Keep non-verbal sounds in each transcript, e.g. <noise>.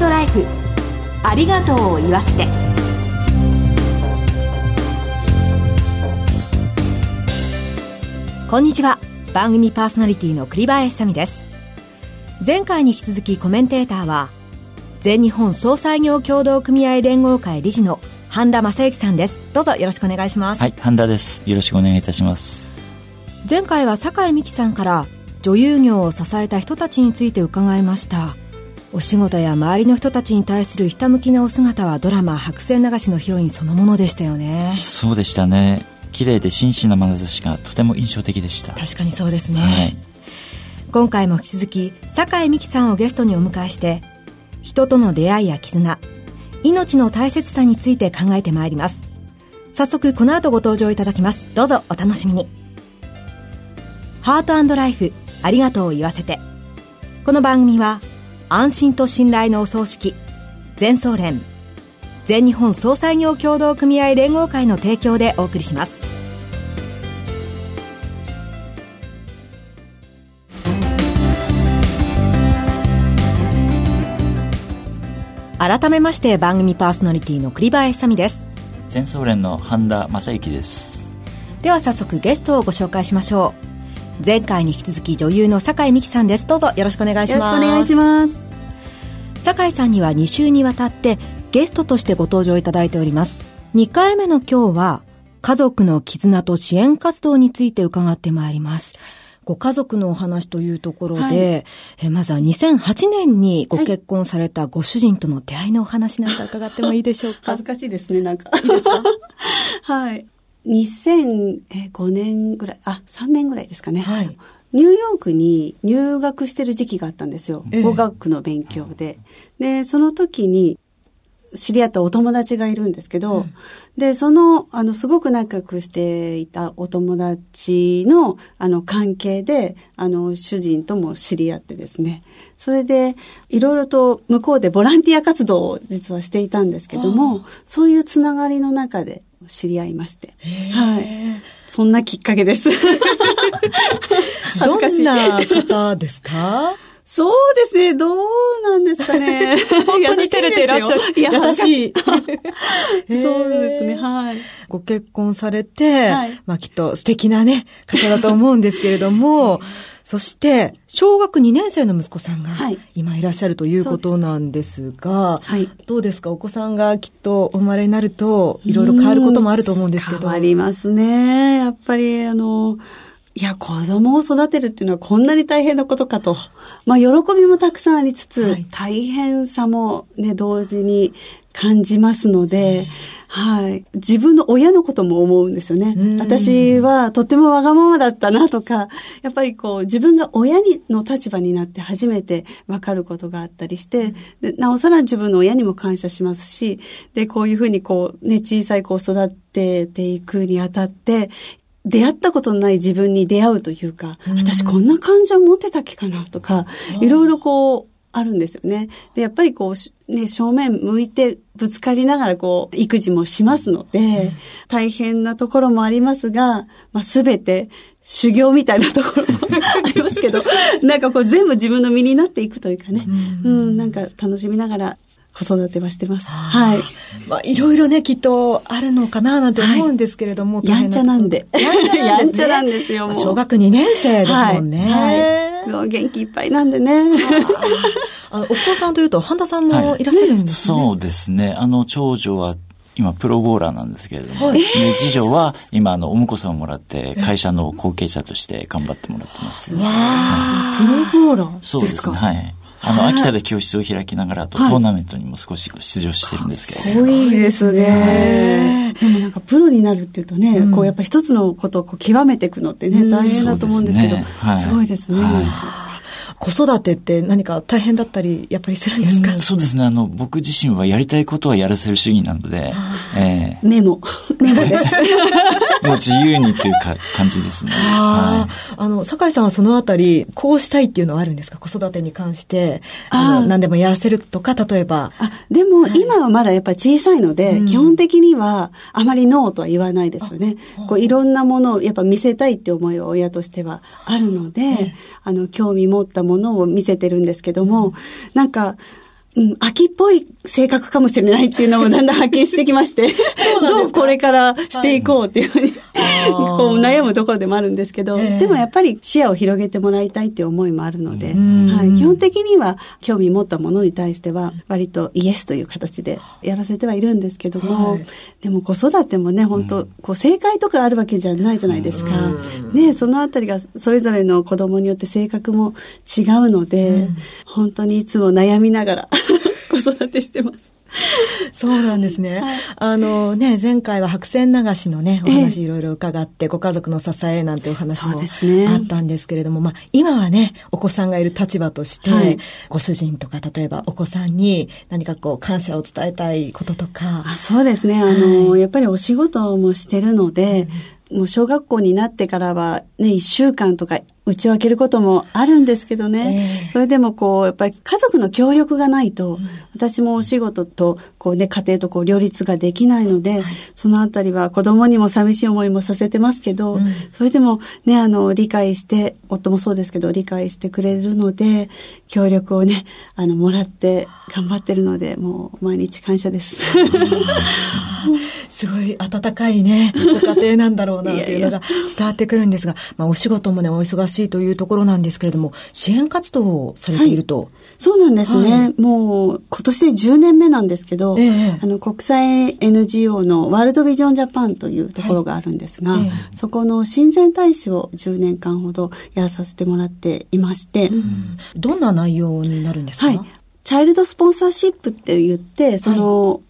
ライフ。ありがとうを言わせて。こんにちは。番組パーソナリティの栗林さみです。前回に引き続きコメンテーターは全日本総裁業協同組合連合会理事の半田正幸さんです。どうぞよろしくお願いします。はい半田です。よろしくお願いいたします。前回は酒井美紀さんから女優業を支えた人たちについて伺いましたお仕事や周りの人たちに対するひたむきなお姿はドラマ「白線流し」のヒロインそのものでしたよね。そうでしたね。綺麗で真摯な眼差しがとても印象的でした。確かにそうですね、はい、今回も引き続き酒井美紀さんをゲストにお迎えして人との出会いや絆命の大切さについて考えてまいります。早速この後ご登場いただきます。どうぞお楽しみに。ハートライフありがとうを言わせて。この番組は安心と信頼のお葬式。全総連。全日本総裁業協同組合連合会の提供でお送りします。改めまして番組パーソナリティの栗林さみです。全総連の半田正幸です。では早速ゲストをご紹介しましょう前回に引き続き女優の酒井美紀さんです。どうぞよろしくお願いします。よろしくお願いします。酒井さんには2週にわたってゲストとしてご登場いただいております。2回目の今日は家族の絆と支援活動について伺ってまいります。ご家族のお話というところで、はい、えまずは2008年にご結婚されたご主人との出会いのお話なんか伺ってもいいでしょうか？恥ずかしいですね、なんか。いいですか？<laughs> はい。2005年ぐらい、あ、3年ぐらいですかね。はい。ニューヨークに入学してる時期があったんですよ。語学の勉強で。で、その時に、知り合ったお友達がいるんですけど、うん、で、その、あの、すごく仲良くしていたお友達の、あの、関係で、あの、主人とも知り合ってですね。それで、いろいろと向こうでボランティア活動を実はしていたんですけども、そういうつながりの中で知り合いまして。はい。そんなきっかけです。<laughs> <laughs> どんな方ですか？そうですね。どうなんですかね。<laughs> 本当に照れてらっしゃる。優しい。<laughs> そうですね。はい。ご結婚されて、はい、まあきっと素敵なね、方だと思うんですけれども、<laughs> そして、小学2年生の息子さんが今いらっしゃるということなんですが、はい、どうですか？お子さんがきっとお生まれになると、いろいろ変わることもあると思うんですけど。変わりますね。やっぱり、あの、いや、子供を育てるっていうのはこんなに大変なことかと。まあ、喜びもたくさんありつつ、はい、大変さもね、同時に感じますので、はい。自分の親のことも思うんですよね。私はとってもわがままだったなとか、やっぱりこう自分が親にの立場になって初めてわかることがあったりして、でなおさら自分の親にも感謝しますし、で、こういうふうにこうね、小さい子を育てていくにあたって、出会ったことのない自分に出会うというか、うん、私こんな感情持ってたっけかなとか、いろいろこう、あるんですよね。で、やっぱりこう、ね、正面向いてぶつかりながらこう、育児もしますので、うん、大変なところもありますが、まあ、すべて修行みたいなところもありますけど、なんかこう全部自分の身になっていくというかね、うん、うん、なんか楽しみながら子育てはしてます。はい。まあ、いろいろね、きっとあるのかななんて思うんですけれども。はい、やんちゃなんで。<laughs> やんちゃなんですよ、小学2年生ですもんね。はい。はい、そう、元気いっぱいなんでね。あの、お子さんというと、半田さんもいらっしゃるんですね。はい、そうですね。あの、長女は、今、プロボーラーなんですけれども、はい、次女は、今、あの、お婿さんをもらって、会社の後継者として頑張ってもらってます。わー、プロボーラーそうですね、はい。あの、秋田で教室を開きながら、とトーナメントにも少し出場してるんですけど。すごいですね。でもなんかプロになるっていうとね、こうやっぱ一つのことをこう極めていくのってね、大変だと思うんですけど、すごいですね。子育てって何か大変だったり、やっぱりするんですか、うん、そうですね。あの、僕自身はやりたいことはやらせる主義なので、えー、メモ。<laughs> メモです。もう自由にっていうか感じですね。ああ、あの、酒井さんはそのあたり、こうしたいっていうのはあるんですか？子育てに関して。あの、何でもやらせるとか、例えば。あ、でも、今はまだやっぱり小さいので、基本的にはあまりノーとは言わないですよね。こう、いろんなものをやっぱ見せたいって思いは親としてはあるので、あの、興味持ったものを見せてるんですけども、なんか、うん、秋っぽい性格かもしれないっていうのもだんだん発見してきまして、<laughs> どうこれからしていこうっていうふうに、はい、<laughs> こう悩むところでもあるんですけど、えー、でもやっぱり視野を広げてもらいたいっていう思いもあるので、はい、基本的には興味持ったものに対しては割とイエスという形でやらせてはいるんですけども、はい、でも子育てもね、本当こう正解とかあるわけじゃないじゃないですか。ね、そのあたりがそれぞれの子供によって性格も違うので、本当にいつも悩みながら子育てしてます。そうなんですね。はい、あのね、前回は白線流しのね、お話いろいろ伺って、ご家族の支えなんてお話もあったんですけれども、まあ、今はね、お子さんがいる立場として、はい、ご主人とか、例えばお子さんに何かこう、感謝を伝えたいこととか。そうですね。あの、はい、やっぱりお仕事もしてるので、もう小学校になってからはね、一週間とか打ち分けることもあるんですけどね。えー、それでもこう、やっぱり家族の協力がないと、うん、私もお仕事と、こうね、家庭とこう両立ができないので、はい、そのあたりは子供にも寂しい思いもさせてますけど、うん、それでもね、あの、理解して、夫もそうですけど、理解してくれるので、協力をね、あの、もらって頑張ってるので、もう毎日感謝です。<laughs> すごい温かいね、ご家庭なんだろうなっていうのが伝わってくるんですが、まあお仕事もね、お忙しいというところなんですけれども、支援活動をされていると。はい、そうなんですね、はい、もう今年で10年目なんですけど、ええ、あの国際 NGO のワールドビジョンジャパンというところがあるんですが、はい。え、そこの親善大使を10年間ほどやらさせてもらっていまして、うん、どんな内容になるんですか、はい。チャイルドスポンサーシップって言って、その、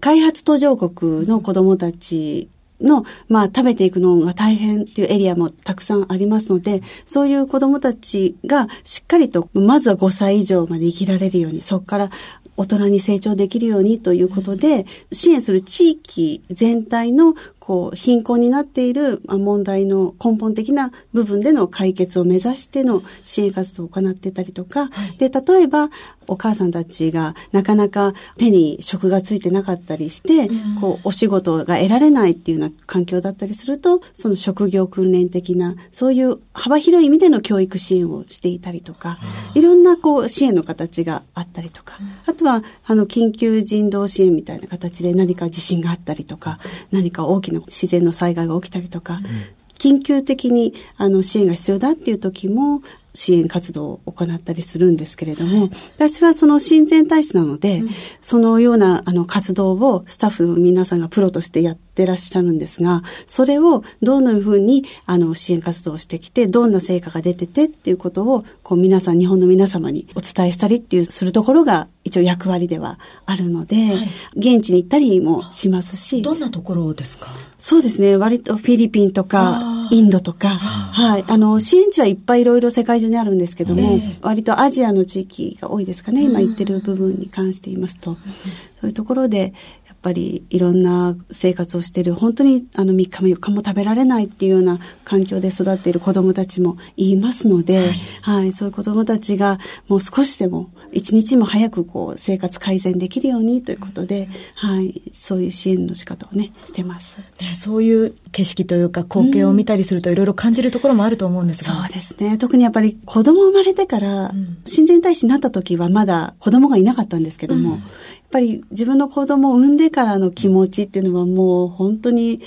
開発途上国の子供たちの、まあ、食べていくのが大変っていうエリアもたくさんありますので、そういう子供たちがしっかりと、まずは5歳以上まで生きられるように、そこから大人に成長できるようにということで、支援する地域全体のこう、貧困になっている問題の根本的な部分での解決を目指しての支援活動を行ってたりとか、はい、で、例えば、お母さんたちがなかなか手に職がついてなかったりして、うん、こう、お仕事が得られないっていうような環境だったりすると、その職業訓練的な、そういう幅広い意味での教育支援をしていたりとか、いろんなこう、支援の形があったりとか、あとは、あの、緊急人道支援みたいな形で何か地震があったりとか、何か大きな自然の災害が起きたりとか、緊急的にあの支援が必要だっていう時も支援活動を行ったりするんですけれども、私はその親善大使なので、うん、そのようなあの活動をスタッフの皆さんがプロとしてやってらっしゃるんですが、それをどのようにあの支援活動をしてきて、どんな成果が出ててっていうことを、こう皆さん、日本の皆様にお伝えしたりっていうするところが一応役割ではあるので、はい、現地に行ったりもしますし。どんなところですか？そうですね。割とフィリピンとか、インドとか、はい。あの、支援地はいっぱいいろいろ世界中にあるんですけども、えー、割とアジアの地域が多いですかね。今言ってる部分に関して言いますと。そういうところで、ぱりいろんな生活をしている本当にあの3日も4日も食べられないっていうような環境で育っている子どもたちもいますので、はい、はい、そういう子どもたちがもう少しでも一日も早くこう生活改善できるようにということで、はい、そういう支援の仕方をねしてます、ね、そういう景色というか光景を見たりするといろいろ感じるところもあると思うんですが、うん、そうですね。特にやっぱり子供生まれてから親善大使になった時はまだ子供がいなかったんですけども、うんっぱり自分の子供を産んでからの気持ちっていうのはもう本当に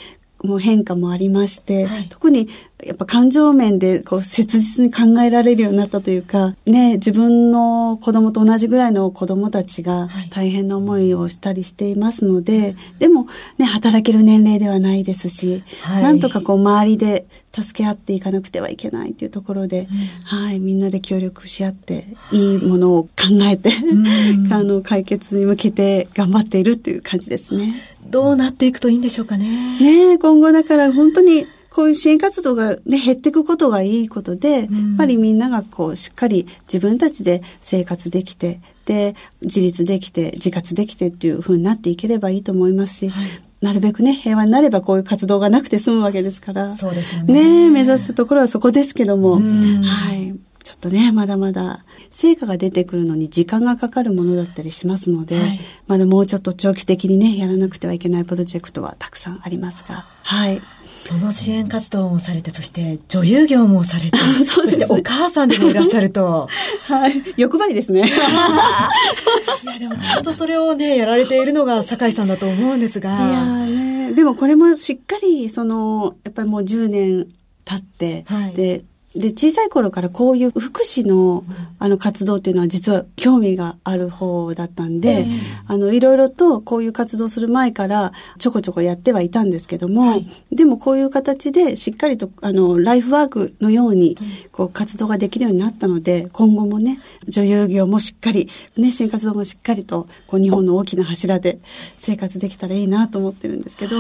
もう変化もありまして、はい、特にやっぱ感情面でこう切実に考えられるようになったというか、ね、自分の子供と同じぐらいの子供たちが大変な思いをしたりしていますので、はい、でもね、働ける年齢ではないですし、はい、なんとかこう周りで助け合っていかなくてはいけないというところで、うん、はい、みんなで協力し合って、いいものを考えて、<laughs> あの、解決に向けて頑張っているという感じですね。どうなっていくといいんでしょうかね。ね今後だから本当にこういう支援活動が、ね、減っていくことがいいことで、うん、やっぱりみんながこうしっかり自分たちで生活できてで自立できて自活できてっていうふうになっていければいいと思いますし、はい、なるべくね平和になればこういう活動がなくて済むわけですから。そうですよね。ね目指すところはそこですけども、はいちょっとね、まだまだ成果が出てくるのに時間がかかるものだったりしますので、はい、まだもうちょっと長期的にね、やらなくてはいけないプロジェクトはたくさんありますが、はい。その支援活動もされて、そして女優業もされて、<laughs> そ,、ね、そしてお母さんでもいらっしゃると。<laughs> はい。欲張りですね。<laughs> いや、でもちゃんとそれをね、やられているのが酒井さんだと思うんですが。いやね、でもこれもしっかり、その、やっぱりもう10年経って、はい、で、で、小さい頃からこういう福祉の、あの活動っていうのは実は興味がある方だったんで、えー、あの、いろいろとこういう活動する前からちょこちょこやってはいたんですけども、はい、でもこういう形でしっかりと、あの、ライフワークのように、こう活動ができるようになったので、今後もね、女優業もしっかり、ね、支援活動もしっかりと、こう日本の大きな柱で生活できたらいいなと思ってるんですけど。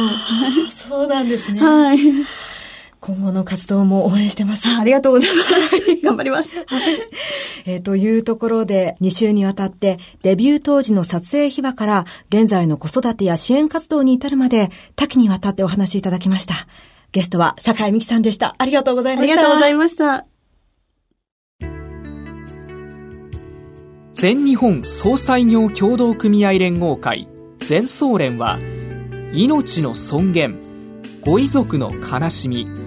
そうなんですね。はい。今後の活動も応援してます。ありがとうございます。頑張ります。はい。えー、というところで、2週にわたって、デビュー当時の撮影秘話から、現在の子育てや支援活動に至るまで、多岐にわたってお話しいただきました。ゲストは、坂井美希さんでした。ありがとうございました。ありがとうございました。全日本総裁業協同組合連合会全総連は命の尊厳ご遺族の悲しみ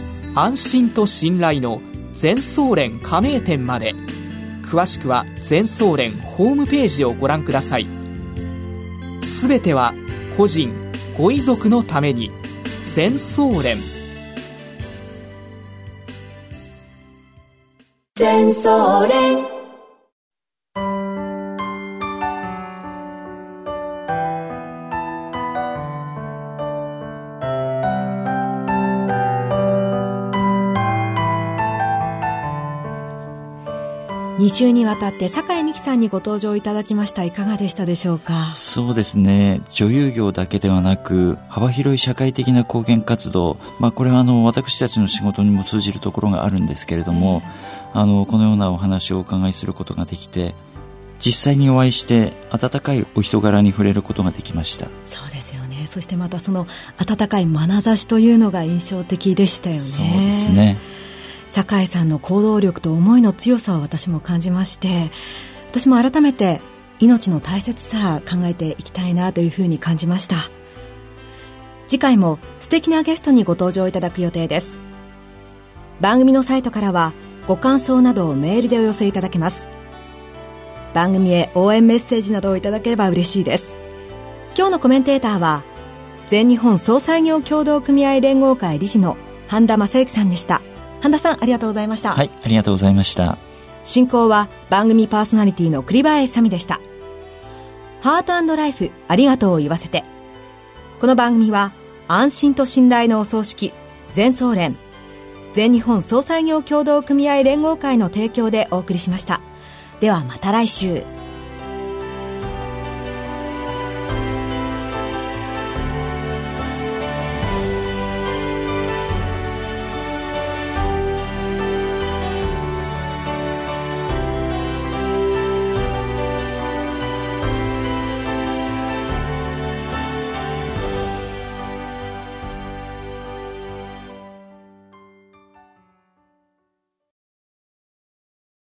安心と信頼の全総連加盟店まで。詳しくは全総連ホームページをご覧ください。すべては個人ご遺族のために。全総連。全総連。2週にわたって酒井美紀さんにご登場いただきました。いかがでしたでしょうか？そうですね。女優業だけではなく幅広い社会的な貢献活動、まあ、これはあの私たちの仕事にも通じるところがあるんですけれども、えー、あのこのようなお話をお伺いすることができて実際にお会いして温かいお人柄に触れることができました。そうですよね。そしてまたその温かい眼差しというのが印象的でしたよね。そうですね酒井さんの行動力と思いの強さを私も感じまして私も改めて命の大切さ考えていきたいなというふうに感じました。次回も素敵なゲストにご登場いただく予定です。番組のサイトからはご感想などをメールでお寄せいただけます。番組へ応援メッセージなどをいただければ嬉しいです。今日のコメンテーターは全日本総裁業協同組合連合会理事の半田正幸さんでした。半田さんありがとうございました。はいありがとうございました。進行は番組パーソナリティの栗林さみでした。ハートライフありがとうを言わせて。この番組は安心と信頼のお葬式全総連全日本総裁業協同組合連合会の提供でお送りしました。ではまた来週